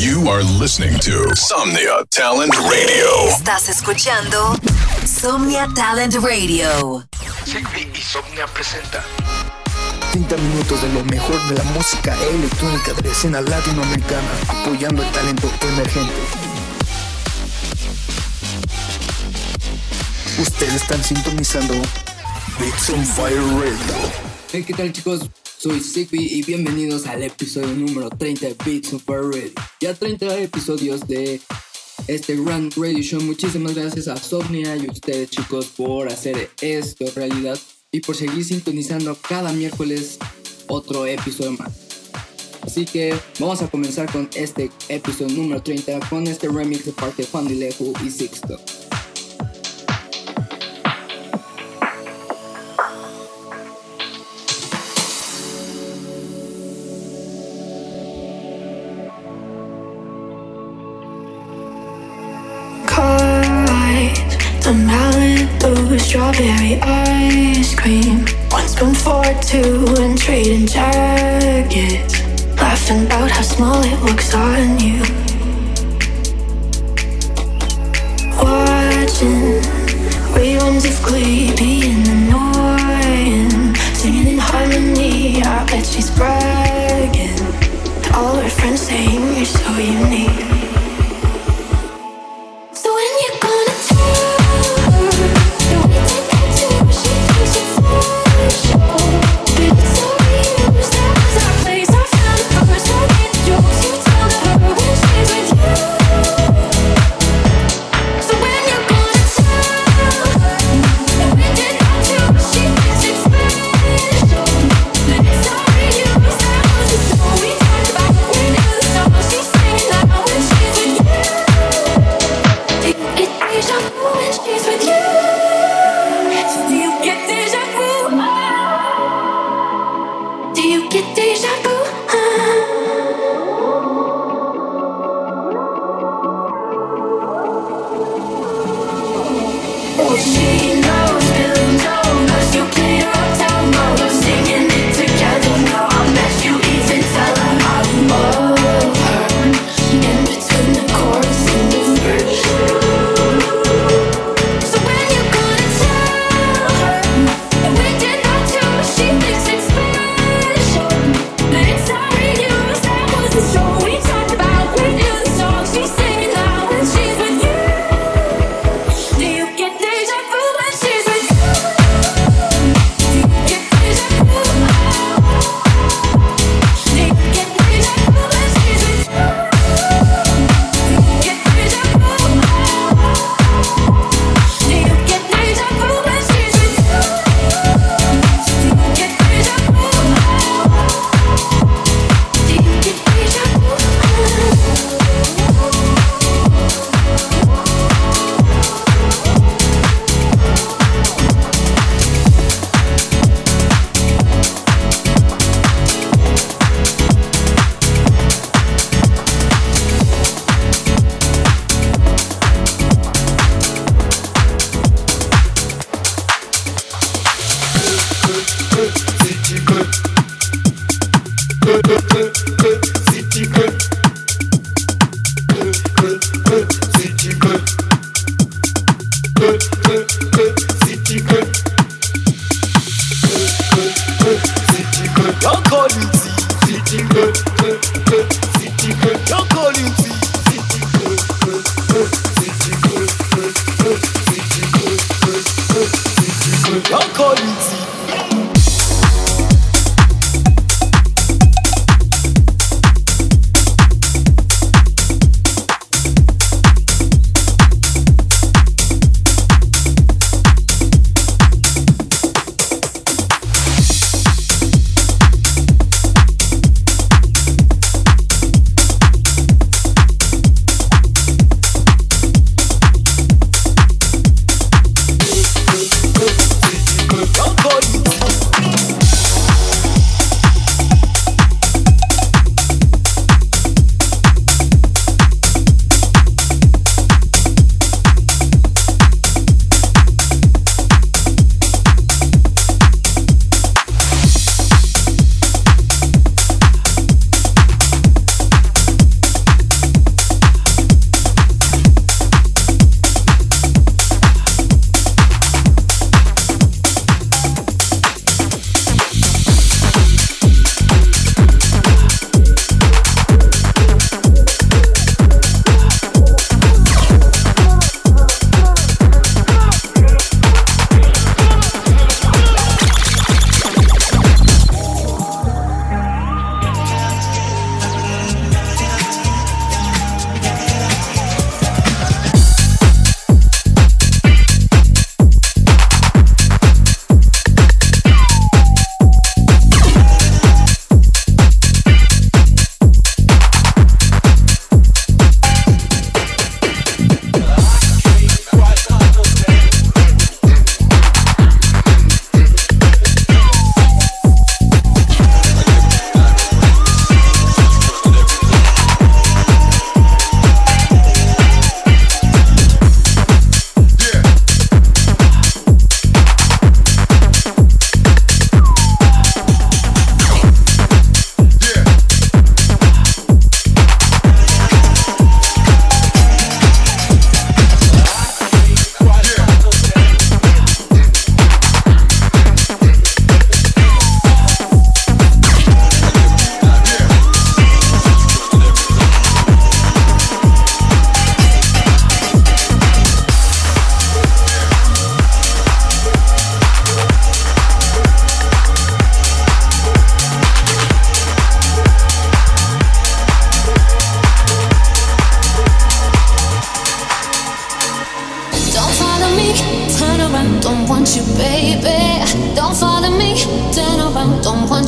You are listening to Somnia Talent Radio. Estás escuchando Somnia Talent Radio. Sigby y Somnia presenta 30 minutos de lo mejor de la música electrónica de la escena latinoamericana, apoyando el talento emergente. Ustedes están sintonizando Beats on Fire Radio. Hey, ¿qué tal chicos? Soy Sigby y bienvenidos al episodio número 30 de Beats on Fire Radio. Ya 30 episodios de este Grand Radio Show. Muchísimas gracias a Somnia y a ustedes chicos por hacer esto realidad y por seguir sintonizando cada miércoles otro episodio más. Así que vamos a comenzar con este episodio número 30 con este remix de parte de Juan Dilejo y Sixto. Strawberry ice cream. One spoon for two and trading jackets. Laughing about how small it looks on you. Watching reruns of Glee being annoying. Singing in harmony, I bet she's bragging. All her friends saying you're so unique.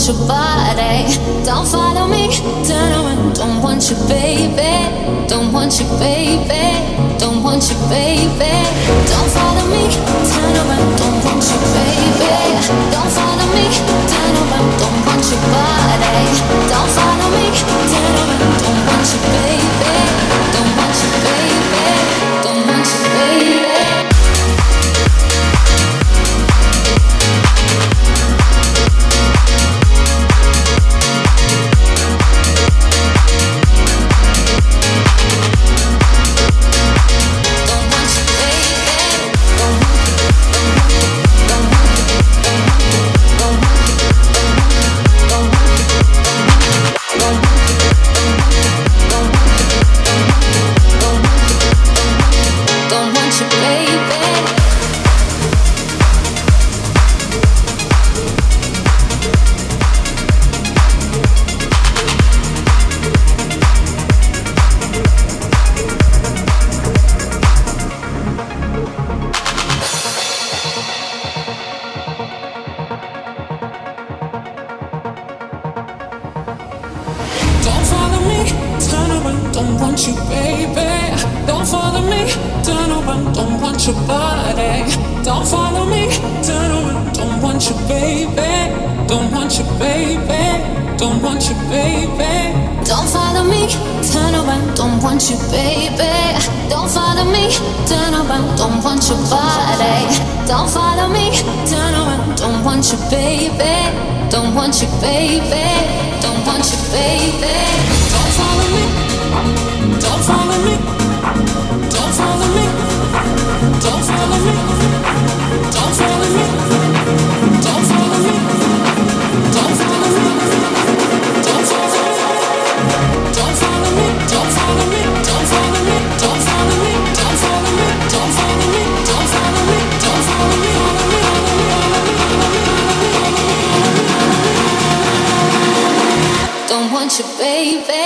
want your body. Don't follow me. Turn around. Don't want you, baby. Don't want you, baby. Don't want you, baby. Don't follow me. Turn around. Don't want you, baby. Don't follow me. Don't want you, baby. Don't want you, baby. Don't follow me. Don't follow me. Don't follow me. Don't follow me. Don't follow me. baby.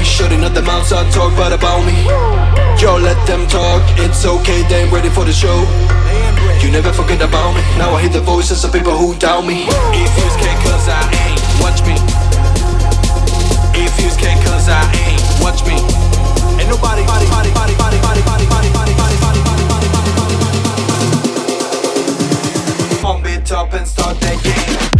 Me, shutting up the mouths I talk bad about me. Yo, let them talk, it's okay, they ain't ready for the show. You never forget about me, now I hear the voices of people who doubt me. If you scared cause I ain't, watch me. If you scared cause I ain't, watch me. Ain't nobody, body, body, body, body, body, body, body, body, body, body, body, body, body, body, body, body. Pump it up and start that game. Throwing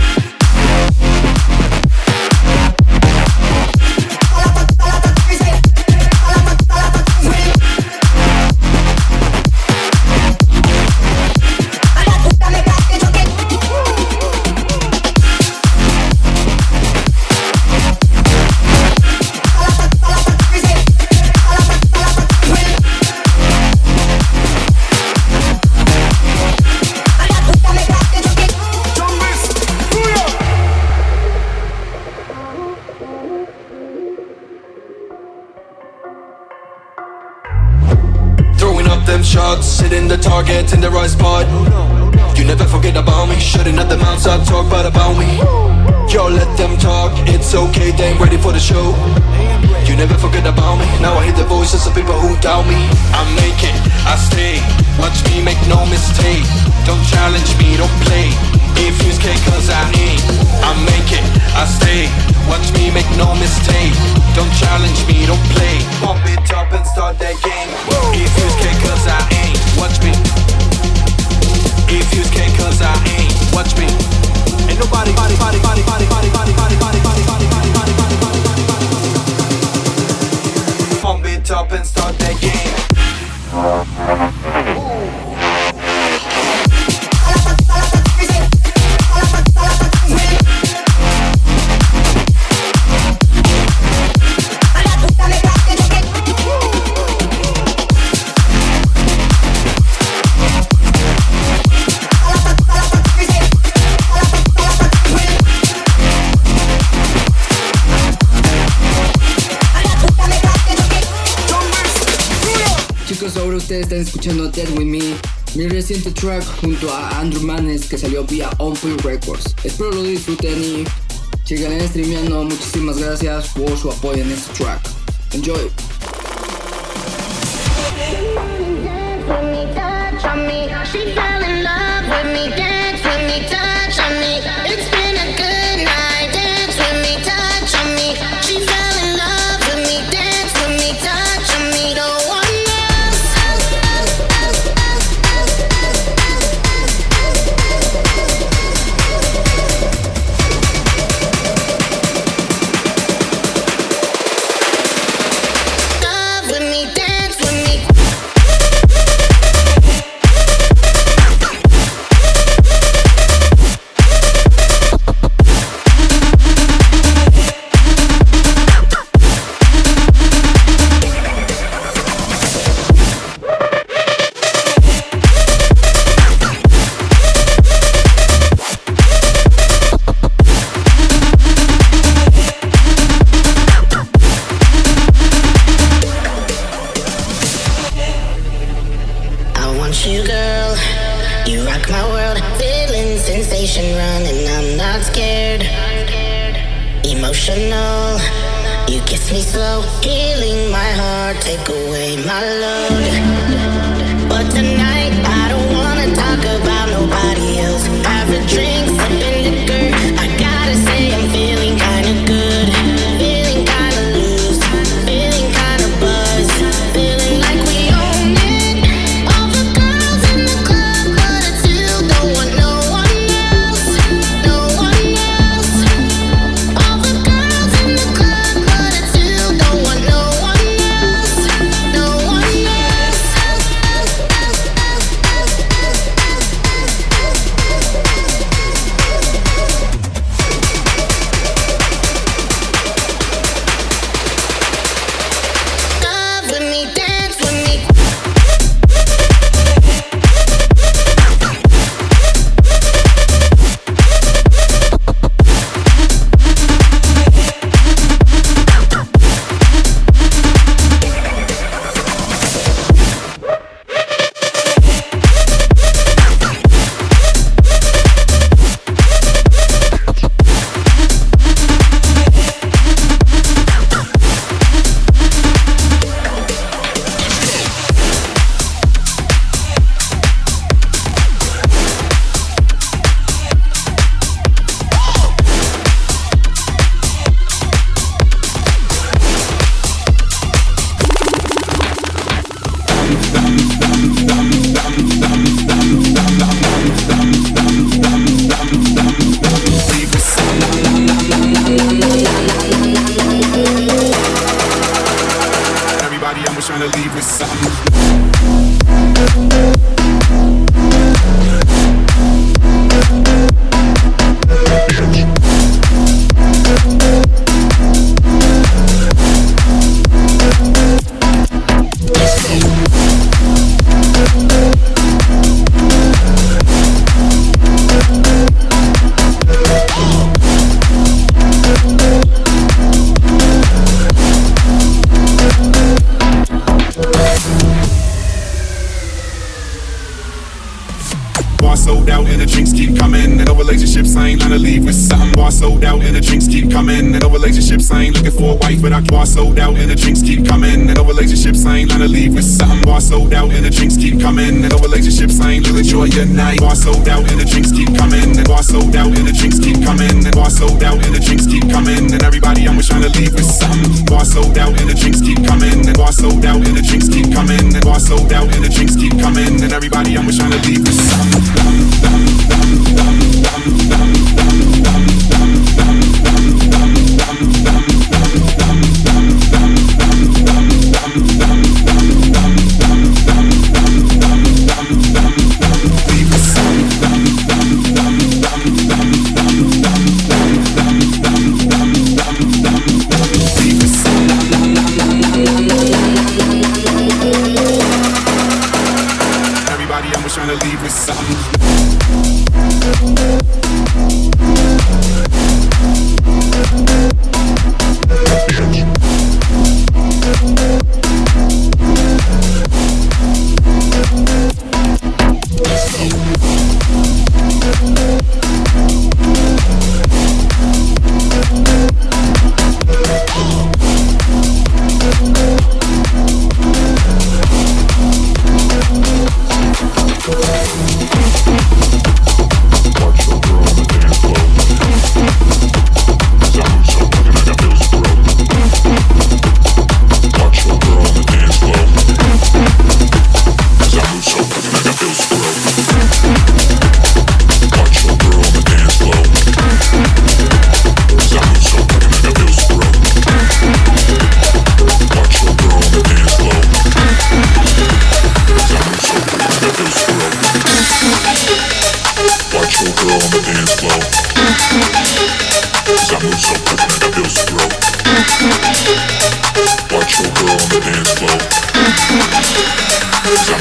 ahora ustedes están escuchando Dead With Me, mi reciente track junto a Andrew Manes que salió vía On Point Records. Espero lo disfruten y sigan streameando. Muchísimas gracias por su apoyo en este track. Enjoy. Looking for a wife, but I bar sold out and the drinks keep coming. And no relationships, I ain't to leave with something. Bar sold out and the drinks keep coming. And no relationships, I ain't looking enjoy your night. Bar sold out and the drinks keep coming. And bar sold out and the drinks keep coming. And bar sold out and the drinks keep coming. And everybody I'm trying to leave with something. Bar sold out and the drinks keep coming. And bar sold out and the drinks keep coming. And bar sold out and the drinks keep coming. And everybody I'm trying to leave with something. Everybody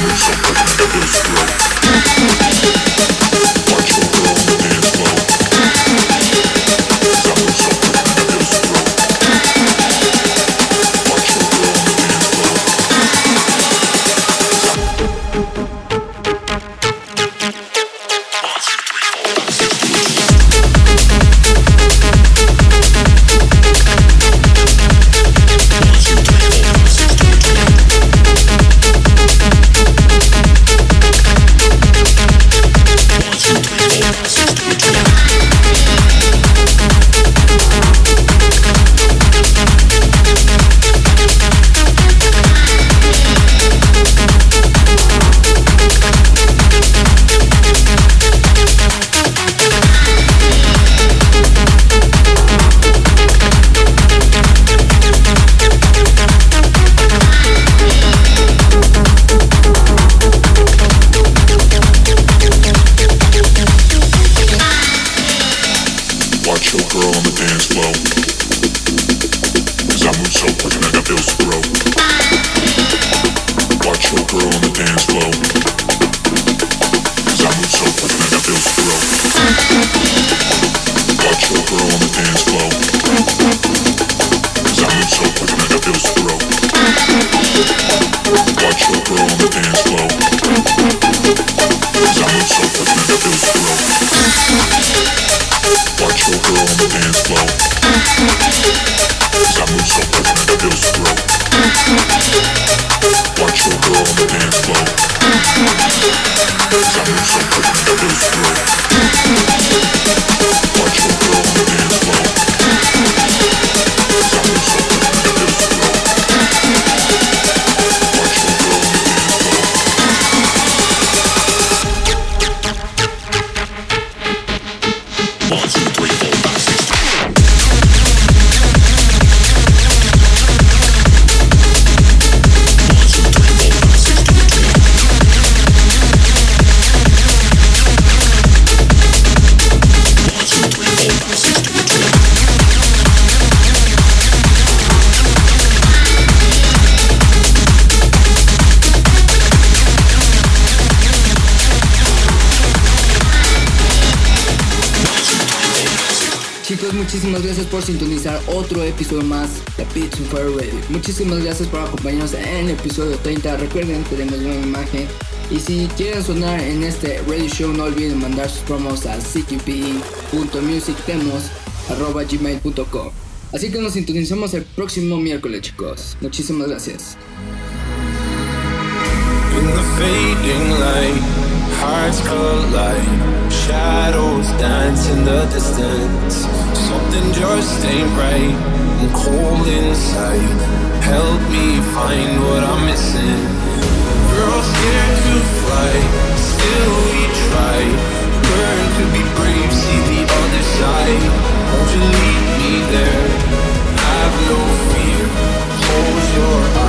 Cause I move so move so quick and I got Chicos, muchísimas gracias por sintonizar otro episodio más de Beats Fire Radio. Muchísimas gracias por acompañarnos en el episodio 30. Recuerden, tenemos una imagen. Y si quieren sonar en este radio show, no olviden mandar sus promos a cqp.musictemos.gmail.com Así que nos sintonizamos el próximo miércoles, chicos. Muchísimas gracias. Hearts collide, shadows dance in the distance. Something just ain't right, I'm cold inside. Help me find what I'm missing. Girl, scared to fly, still we try. Learn to be brave, see the other side. Won't you lead me there? Have no fear. Close your eyes,